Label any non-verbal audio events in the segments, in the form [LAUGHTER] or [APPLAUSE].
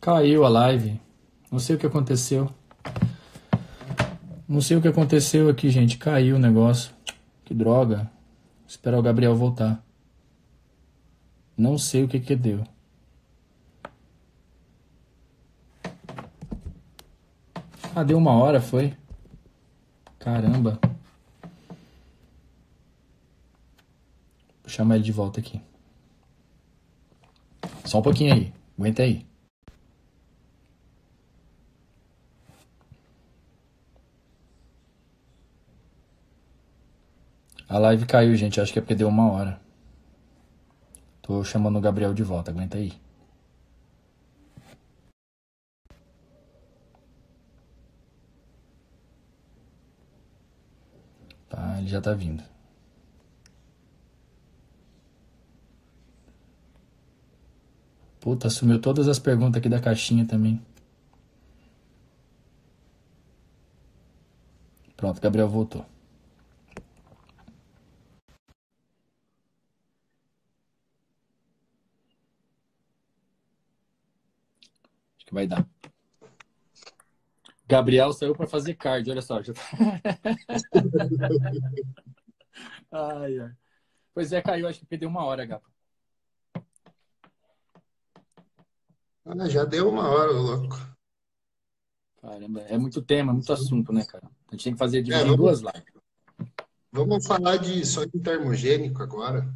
Caiu a live. Não sei o que aconteceu. Não sei o que aconteceu aqui, gente. Caiu o negócio. Que droga. Esperar o Gabriel voltar. Não sei o que que deu. Ah, deu uma hora, foi? Caramba. Vou chamar ele de volta aqui. Só um pouquinho aí. Aguenta aí. A live caiu, gente. Acho que é porque deu uma hora. Tô chamando o Gabriel de volta. Aguenta aí. Tá, ele já tá vindo. Puta, sumiu todas as perguntas aqui da caixinha também. Pronto, Gabriel voltou. Que vai dar. Gabriel saiu para fazer card, olha só. Já... Tá- [LAUGHS] ai, ai. Pois é, caiu, acho que perdeu uma hora, Gapa. Ah, já deu uma hora, louco. Caramba, é muito tema, muito assunto, né, cara? A gente tem que fazer é, vamos, duas lives. Vamos falar de só de termogênico agora.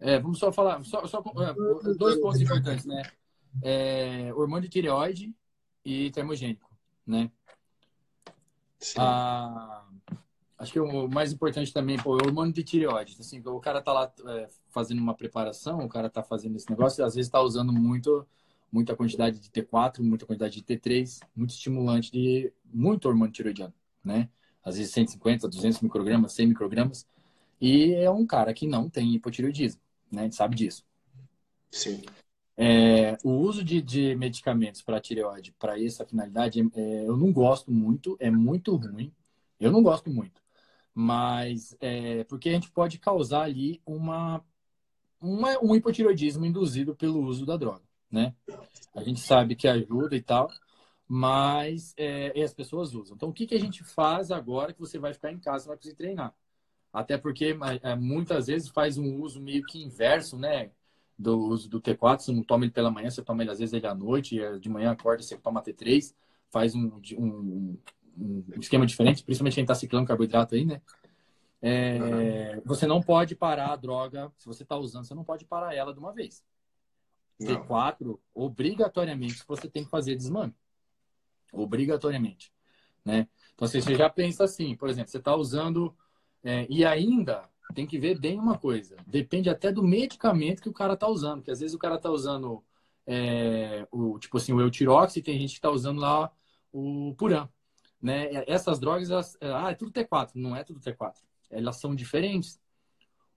É, vamos só falar, só, só é, dois pontos importantes, né? É, hormônio de tireoide e termogênico, né? Ah, acho que o mais importante também, pô, é o hormônio de tireoide. Assim, o cara tá lá é, fazendo uma preparação, o cara tá fazendo esse negócio, e às vezes tá usando muito, muita quantidade de T4, muita quantidade de T3, muito estimulante de muito hormônio tireoidiano, né? Às vezes 150, 200 microgramas, 100 microgramas. E é um cara que não tem hipotireoidismo, né? A gente sabe disso. Sim. É, o uso de, de medicamentos para tireoide, para essa finalidade, é, eu não gosto muito, é muito ruim. Eu não gosto muito. Mas é, porque a gente pode causar ali uma, uma, um hipotireoidismo induzido pelo uso da droga, né? A gente sabe que ajuda e tal, mas é, as pessoas usam. Então, o que, que a gente faz agora que você vai ficar em casa, vai conseguir treinar? Até porque é, muitas vezes faz um uso meio que inverso, né? Do uso do T4, você não toma ele pela manhã, você toma ele às vezes ele à noite, e de manhã acorda, você toma T3, faz um, um, um esquema diferente, principalmente quem está ciclando carboidrato aí, né? É, uhum. Você não pode parar a droga, se você está usando, você não pode parar ela de uma vez. Não. T4, obrigatoriamente, você tem que fazer desmame. Obrigatoriamente. Né? Então, você já pensa assim, por exemplo, você está usando, é, e ainda tem que ver bem uma coisa. Depende até do medicamento que o cara tá usando. Porque às vezes o cara tá usando é, o tipo assim, o Eutirox e tem gente que tá usando lá o Puran. Né? Essas drogas, elas, ah, é tudo T4. Não é tudo T4. Elas são diferentes.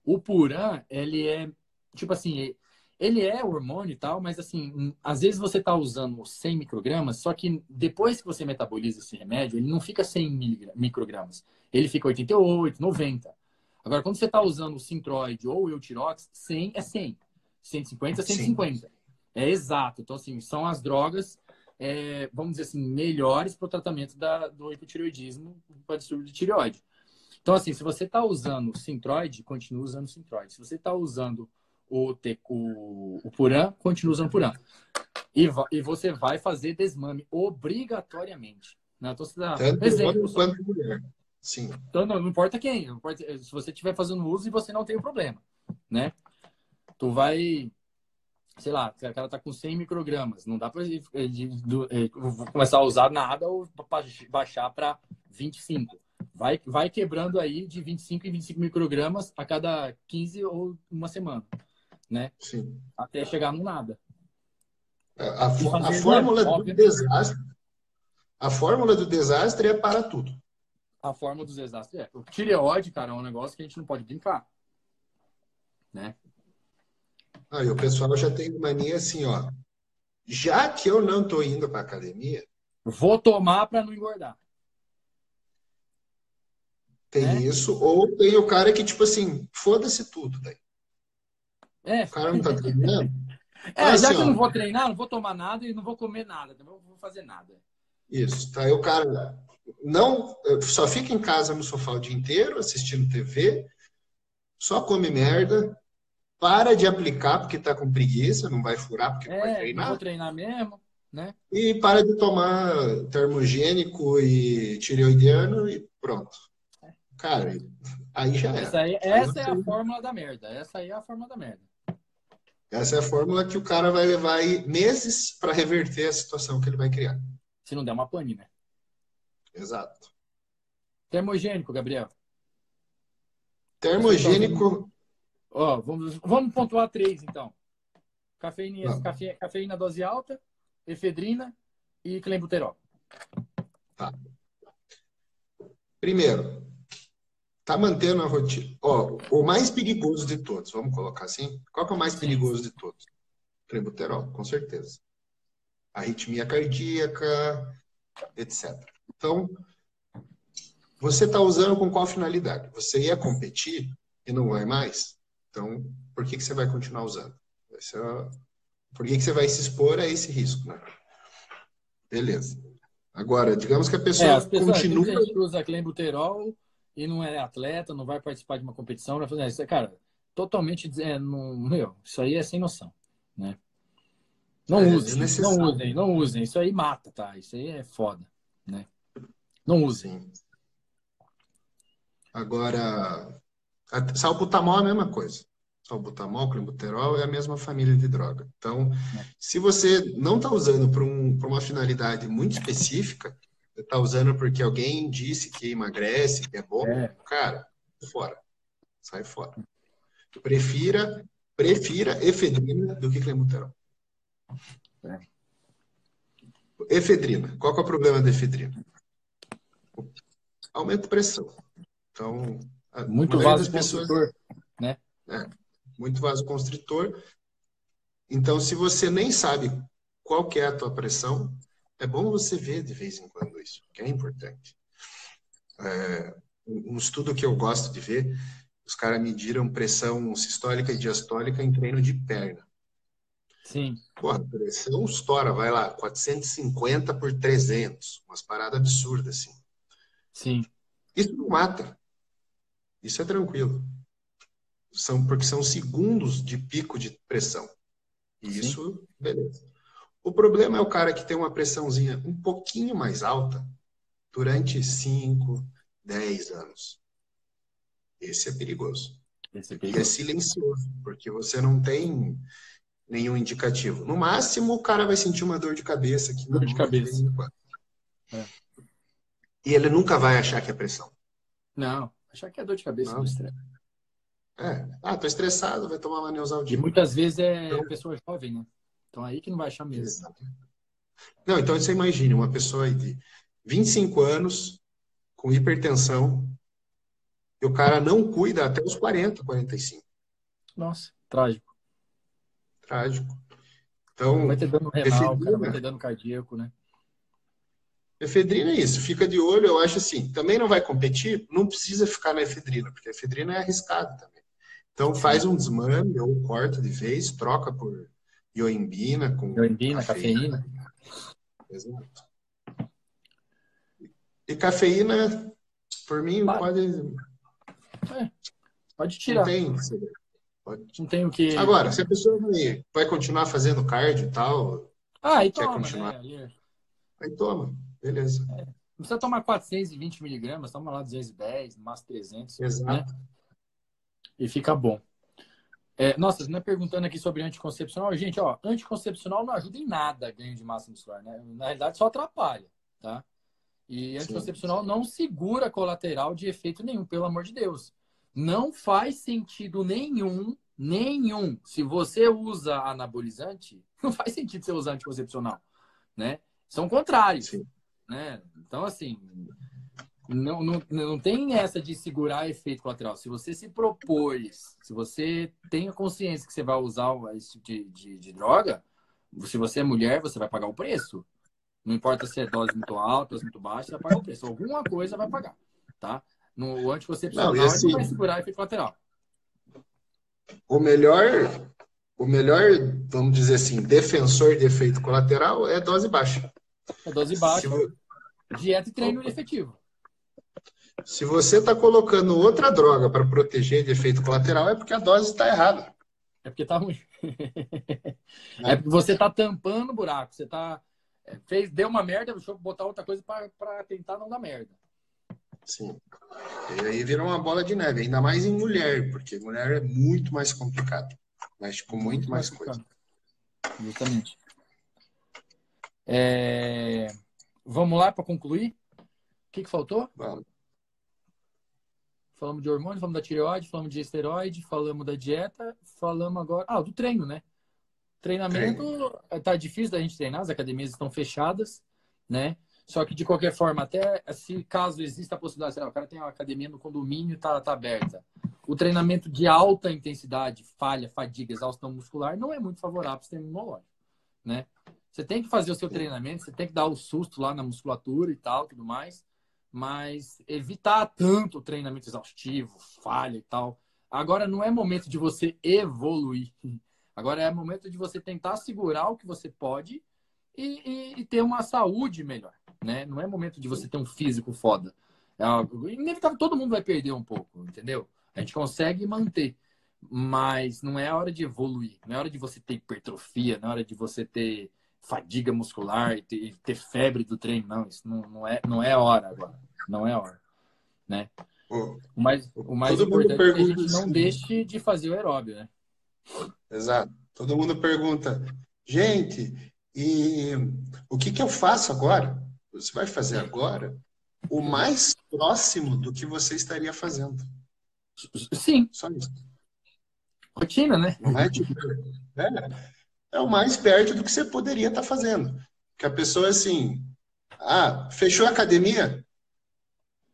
O Puran, ele é, tipo assim, ele é hormônio e tal, mas assim, às vezes você tá usando 100 microgramas, só que depois que você metaboliza esse remédio, ele não fica 100 microgramas. Ele fica 88, 90. Agora, quando você está usando o Sintroid ou o Eutirox, 100 é 100. 150 é 150. Sim. É exato. Então, assim, são as drogas, é, vamos dizer assim, melhores para o tratamento da, do hipotireoidismo, para distúrbio de tireoide. Então, assim, se você está usando o Sintroid, continue usando o Sintroid. Se você está usando o, o, o Puran, continue usando o Puran. E, e você vai fazer desmame obrigatoriamente. Né? Então, você dá, Tanto exemplo, quanto mulher. Sim. Então, não, não importa quem. Não importa, se você estiver fazendo uso e você não tem o problema, né? Tu vai, sei lá, o cara tá com 100 microgramas. Não dá para começar a usar nada ou baixar para 25. Vai, vai quebrando aí de 25 em 25 microgramas a cada 15 ou uma semana, né? Sim. Até chegar no nada. É, a, a, a fórmula do desastre a fórmula do desastre é para tudo a forma dos desastres. É, o tireoide, cara, é um negócio que a gente não pode brincar. Né? Aí o pessoal já tem mania assim, ó. Já que eu não tô indo pra academia. Vou tomar para não engordar. Tem é? isso, ou tem o cara que, tipo assim, foda-se tudo, daí. É. O cara não tá treinando. [LAUGHS] É, assim, já que eu não vou treinar, não vou tomar nada e não vou comer nada, não vou fazer nada. Isso, tá aí o cara não só fica em casa no sofá o dia inteiro assistindo TV, só come merda, para de aplicar porque tá com preguiça, não vai furar porque é, não vai treinar. Vou treinar mesmo, né? E para de tomar termogênico e tireoidiano e pronto. Cara, aí já essa é. essa é a fórmula da merda. Essa aí é a fórmula da merda. Essa é a fórmula que o cara vai levar meses para reverter a situação que ele vai criar. Se não der uma pane, né? Exato. Termogênico, Gabriel. Termogênico. Ó, vamos, vamos pontuar três, então. Cafeína, cafe, cafeína dose alta, efedrina e clenbuterol. Tá. Primeiro, tá mantendo a rotina. Ó, o mais perigoso de todos, vamos colocar assim? Qual que é o mais perigoso de todos? Clenbuterol, com certeza. Arritmia cardíaca, etc. Então, você está usando com qual finalidade? Você ia competir e não vai mais? Então, por que, que você vai continuar usando? É... Por que, que você vai se expor a esse risco? Né? Beleza. Agora, digamos que a pessoa é, pessoas, continua... A gente usa clenbuterol e não é atleta, não vai participar de uma competição, vai fazer isso. Cara, totalmente... É, não, meu, isso aí é sem noção, né? Não é, usem, não usem, não usem. Isso aí mata, tá? Isso aí é foda, né? Não usem. Agora, salbutamol é a mesma coisa. Salbutamol, clenbuterol é a mesma família de droga. Então, se você não está usando para um, uma finalidade muito específica, está usando porque alguém disse que emagrece, que é bom, é. cara, fora. Sai fora. Prefira, prefira efedrina do que clenbuterol. É. Efedrina. Qual é o problema da efedrina? Aumenta a pressão. Então, muito vasoconstritor, pessoas... né? É, muito vasoconstritor. Então, se você nem sabe qual que é a tua pressão, é bom você ver de vez em quando isso, que é importante. É, um estudo que eu gosto de ver, os caras mediram pressão sistólica e diastólica em treino de perna. Sim. Porra, a pressão estoura, vai lá, 450 por 300, umas paradas absurdas assim. Sim. Isso não mata. Isso é tranquilo. São, porque são segundos de pico de pressão. E isso, beleza. O problema é o cara que tem uma pressãozinha um pouquinho mais alta durante 5, 10 anos. Esse é perigoso. Esse é perigoso. E é silencioso, porque você não tem nenhum indicativo. No máximo, o cara vai sentir uma dor de cabeça. Aqui dor de cabeça. É. E ele nunca vai achar que é pressão. Não, achar que é dor de cabeça do estresse. É. Ah, tô estressado, vai tomar uma neosaldina. E muitas vezes é então... pessoa jovem, né? Então aí que não vai achar mesmo. Exato. Não, então você imagine uma pessoa de 25 anos com hipertensão e o cara não cuida até os 40, 45. Nossa, trágico. Trágico. Então, vai ter dano renal, vai ter dano cardíaco, né? Efedrina é isso, fica de olho, eu acho assim, também não vai competir, não precisa ficar na efedrina, porque a efedrina é arriscada também. Então faz um desmame ou corta de vez, troca por ioimbina com ioimbina, cafeína. cafeína. Exato. E cafeína, por mim, pode. É, pode tirar. Não tem, pode... não tem o que. Agora, se a pessoa vai, vai continuar fazendo cardio e tal. Ah, e quer toma, continuar. Né? Aí toma, beleza. É. Não precisa tomar 420 miligramas, toma lá 210, no máximo 300. Exato. Né? E fica bom. É, nossa, não é perguntando aqui sobre anticoncepcional. Gente, ó, anticoncepcional não ajuda em nada a ganho de massa muscular, né? Na realidade, só atrapalha, tá? E anticoncepcional sim, sim. não segura colateral de efeito nenhum, pelo amor de Deus. Não faz sentido nenhum, nenhum. Se você usa anabolizante, [LAUGHS] não faz sentido você usar anticoncepcional, né? São contrários, sim. Né? Então, assim, não, não, não tem essa de segurar efeito colateral. Se você se propôs, se você tem a consciência que você vai usar esse tipo de, de, de, droga, se você é mulher, você vai pagar o preço. Não importa se é dose muito alta, dose muito baixa, você vai pagar o preço. Alguma coisa vai pagar, tá? No anticoncepcional, não, assim, vai segurar efeito colateral. O melhor, o melhor, vamos dizer assim, defensor de efeito colateral é dose baixa. É dose baixa, dieta e treino Opa. efetivo. Se você está colocando outra droga para proteger de efeito colateral, é porque a dose está errada. É porque está ruim. É. [LAUGHS] é porque você está tampando o buraco. Você tá, é, fez, deu uma merda, deixa eu botar outra coisa para tentar não dar merda. Sim. E aí vira uma bola de neve, ainda mais em mulher, porque mulher é muito mais complicado. Mexe com muito, muito mais, mais coisa. Justamente. É... Vamos lá para concluir? O que, que faltou? Vamos. Falamos de hormônio, falamos da tireoide, falamos de esteroide, falamos da dieta, falamos agora. Ah, do treino, né? Treinamento treino. tá difícil da gente treinar, as academias estão fechadas, né? Só que de qualquer forma, até se caso exista a possibilidade, lá, o cara tem uma academia no condomínio e tá, tá aberta. O treinamento de alta intensidade, falha, fadiga, exaustão muscular, não é muito favorável para o sistema imunológico, né? Você tem que fazer o seu treinamento, você tem que dar o susto lá na musculatura e tal, tudo mais, mas evitar tanto o treinamento exaustivo, falha e tal. Agora não é momento de você evoluir. [LAUGHS] Agora é momento de você tentar segurar o que você pode e, e, e ter uma saúde melhor né? Não é momento de você ter um físico foda. É algo inevitável, todo mundo vai perder um pouco, entendeu? A gente consegue manter, mas não é hora de evoluir, não é hora de você ter hipertrofia, não é hora de você ter fadiga muscular e ter, ter febre do treino, não, isso não, não, é, não é hora agora, não é hora, né? O mais, o mais importante é que a gente não deixe de fazer o aeróbio, né? Exato. Todo mundo pergunta, gente, e o que, que eu faço agora? Você vai fazer agora o mais próximo do que você estaria fazendo. Sim. Só isso. Rotina, né? Não é, tipo, é, é o mais perto do que você poderia estar fazendo. Que a pessoa assim, ah, fechou a academia?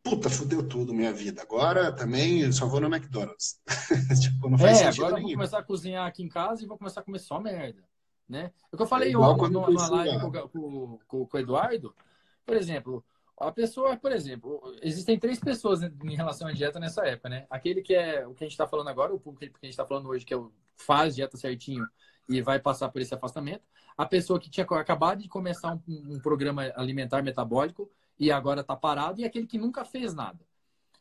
Puta, fudeu tudo minha vida. Agora também só vou no McDonald's. [LAUGHS] tipo, não faz é, agora eu vou começar a cozinhar aqui em casa e vou começar a comer só merda. Né? É o que eu falei é ontem numa live com, com o Eduardo. Por exemplo, a pessoa, por exemplo, existem três pessoas em relação à dieta nessa época, né? Aquele que é o que a gente está falando agora, o público que a gente está falando hoje, que é o faz dieta certinho e vai passar por esse afastamento. A pessoa que tinha acabado de começar um, um programa alimentar metabólico e agora está parado, e aquele que nunca fez nada.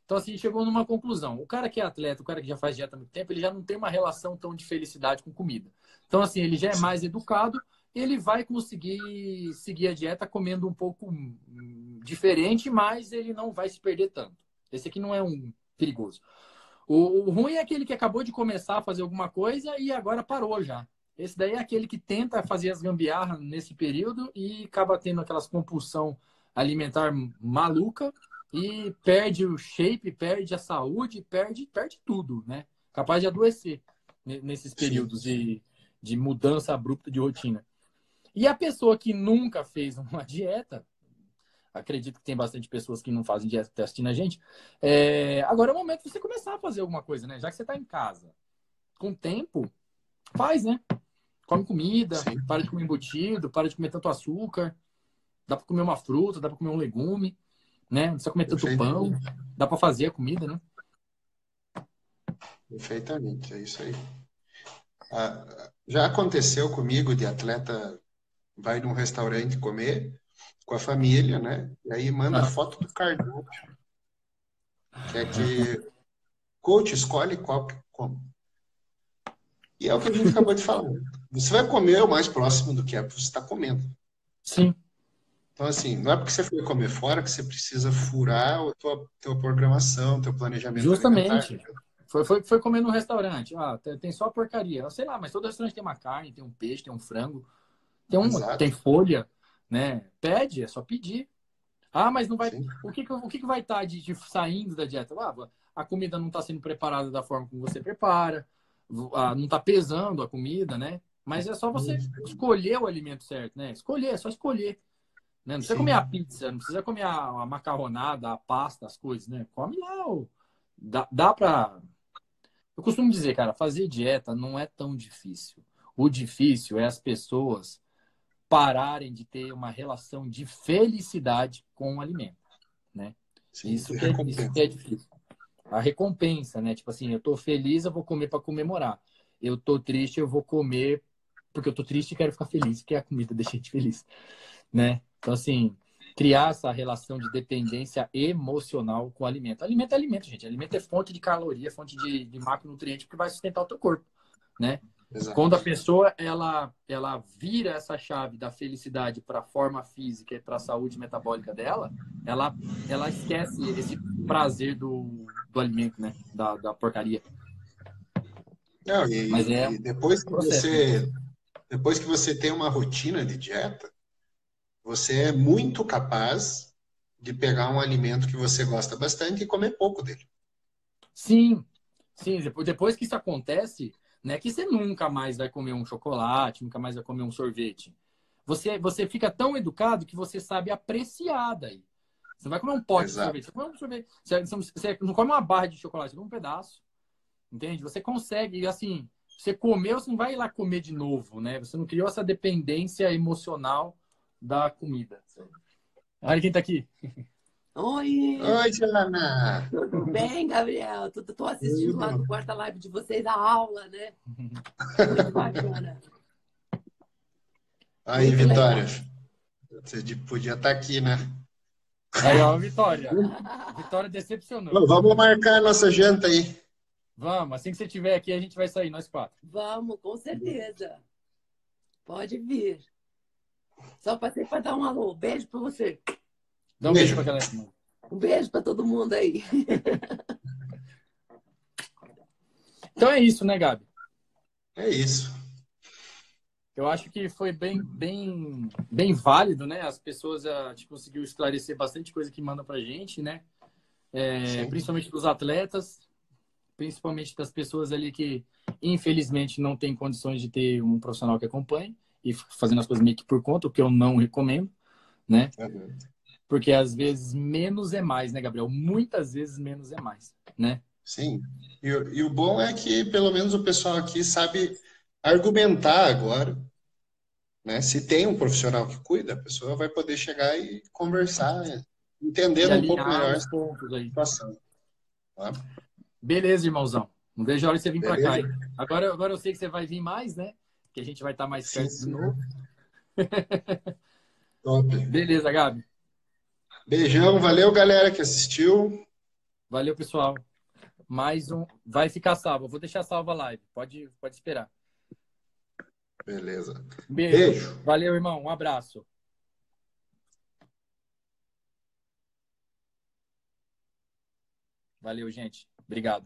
Então, assim, chegou numa conclusão. O cara que é atleta, o cara que já faz dieta há muito tempo, ele já não tem uma relação tão de felicidade com comida. Então, assim, ele já é mais educado ele vai conseguir seguir a dieta comendo um pouco diferente, mas ele não vai se perder tanto. Esse aqui não é um perigoso. O ruim é aquele que acabou de começar a fazer alguma coisa e agora parou já. Esse daí é aquele que tenta fazer as gambiarras nesse período e acaba tendo aquelas compulsão alimentar maluca e perde o shape, perde a saúde, perde, perde tudo, né? Capaz de adoecer nesses períodos de, de mudança abrupta de rotina. E a pessoa que nunca fez [LAUGHS] uma dieta, acredito que tem bastante pessoas que não fazem dieta que tá assistindo a gente. É, agora é o momento de você começar a fazer alguma coisa, né? Já que você está em casa, com tempo, faz, né? Come comida, Sim. para de comer embutido, para de comer tanto açúcar. Dá para comer uma fruta, dá para comer um legume, né? Não precisa comer tanto pão. Dá para fazer a comida, né? Perfeitamente, é isso aí. Ah, já aconteceu comigo de atleta vai num restaurante comer com a família, né? E aí manda ah. foto do cardápio. Que é que coach escolhe qual que come. E é o que a gente acabou de falar. Você vai comer o mais próximo do que é você está comendo. Sim. Então, assim, não é porque você foi comer fora que você precisa furar a tua, tua programação, teu planejamento. Justamente. Foi, foi, foi comer no restaurante. Ah, tem só porcaria. Sei lá, mas todo restaurante tem uma carne, tem um peixe, tem um frango. Tem, um, tem folha, né? Pede, é só pedir. Ah, mas não vai. O que, o que vai estar tá de, de, saindo da dieta? Ah, a comida não está sendo preparada da forma como você prepara, ah, não está pesando a comida, né? Mas é só você escolher o alimento certo, né? Escolher, é só escolher. Né? Não precisa Sim. comer a pizza, não precisa comer a, a, macarronada, a pasta, as coisas, né? Come lá. O... Dá, dá pra. Eu costumo dizer, cara, fazer dieta não é tão difícil. O difícil é as pessoas pararem de ter uma relação de felicidade com o alimento, né? Sim, isso, que é, isso que é difícil. A recompensa, né? Tipo assim, eu tô feliz, eu vou comer para comemorar. eu tô triste, eu vou comer porque eu tô triste e quero ficar feliz, porque a comida deixa a gente feliz, né? Então, assim, criar essa relação de dependência emocional com o alimento. Alimento é alimento, gente. Alimento é fonte de caloria, fonte de, de macronutriente que vai sustentar o teu corpo, né? Exato. Quando a pessoa ela, ela vira essa chave da felicidade para a forma física e para a saúde metabólica dela, ela, ela esquece esse prazer do, do alimento, né? Da, da porcaria. Não, e, Mas é e depois que você depois que você tem uma rotina de dieta, você é muito capaz de pegar um alimento que você gosta bastante e comer pouco dele. Sim, sim. Depois que isso acontece, não é que você nunca mais vai comer um chocolate, nunca mais vai comer um sorvete. Você, você fica tão educado que você sabe apreciar daí. Você vai comer um pote Exato. de sorvete. Você, come um sorvete. Você, você, não come uma barra de chocolate, você come um pedaço. Entende? Você consegue, assim, você comeu, você não vai ir lá comer de novo, né? Você não criou essa dependência emocional da comida. Olha quem tá aqui. Oi! Oi, Joana! Tudo bem, Gabriel? Tô, tô assistindo lá no quarta live de vocês a aula, né? Muito bacana. Aí, Muito Vitória. Legal. Você podia estar tá aqui, né? Aí, ó, Vitória. Vitória decepcionou. Vamos marcar a nossa janta aí. Vamos, assim que você estiver aqui, a gente vai sair, nós quatro. Vamos, com certeza. Pode vir. Só passei para dar um alô. Beijo para você. Dá um beijo, beijo para galera. Um beijo para todo mundo aí. [LAUGHS] então é isso, né, Gabi? É isso. Eu acho que foi bem, bem, bem válido, né? As pessoas a gente conseguiu esclarecer bastante coisa que mandam para gente, né? É, principalmente dos atletas, principalmente das pessoas ali que infelizmente não têm condições de ter um profissional que acompanhe e fazendo as coisas meio que por conta, o que eu não recomendo, né? Uhum. Porque às vezes menos é mais, né, Gabriel? Muitas vezes menos é mais, né? Sim. E, e o bom é que pelo menos o pessoal aqui sabe argumentar agora. Né? Se tem um profissional que cuida, a pessoa vai poder chegar e conversar, entendendo um pouco melhor a situação. Tá? Beleza, irmãozão. Não vejo a hora de você vir para cá. Hein? Agora, agora eu sei que você vai vir mais, né? Que a gente vai estar mais perto sim, de novo. [LAUGHS] Top. Beleza, Gabi. Beijão, valeu galera que assistiu. Valeu, pessoal. Mais um. Vai ficar salvo. Vou deixar salva a live. Pode, pode esperar. Beleza. Beijo. Beijo. Valeu, irmão. Um abraço. Valeu, gente. Obrigado.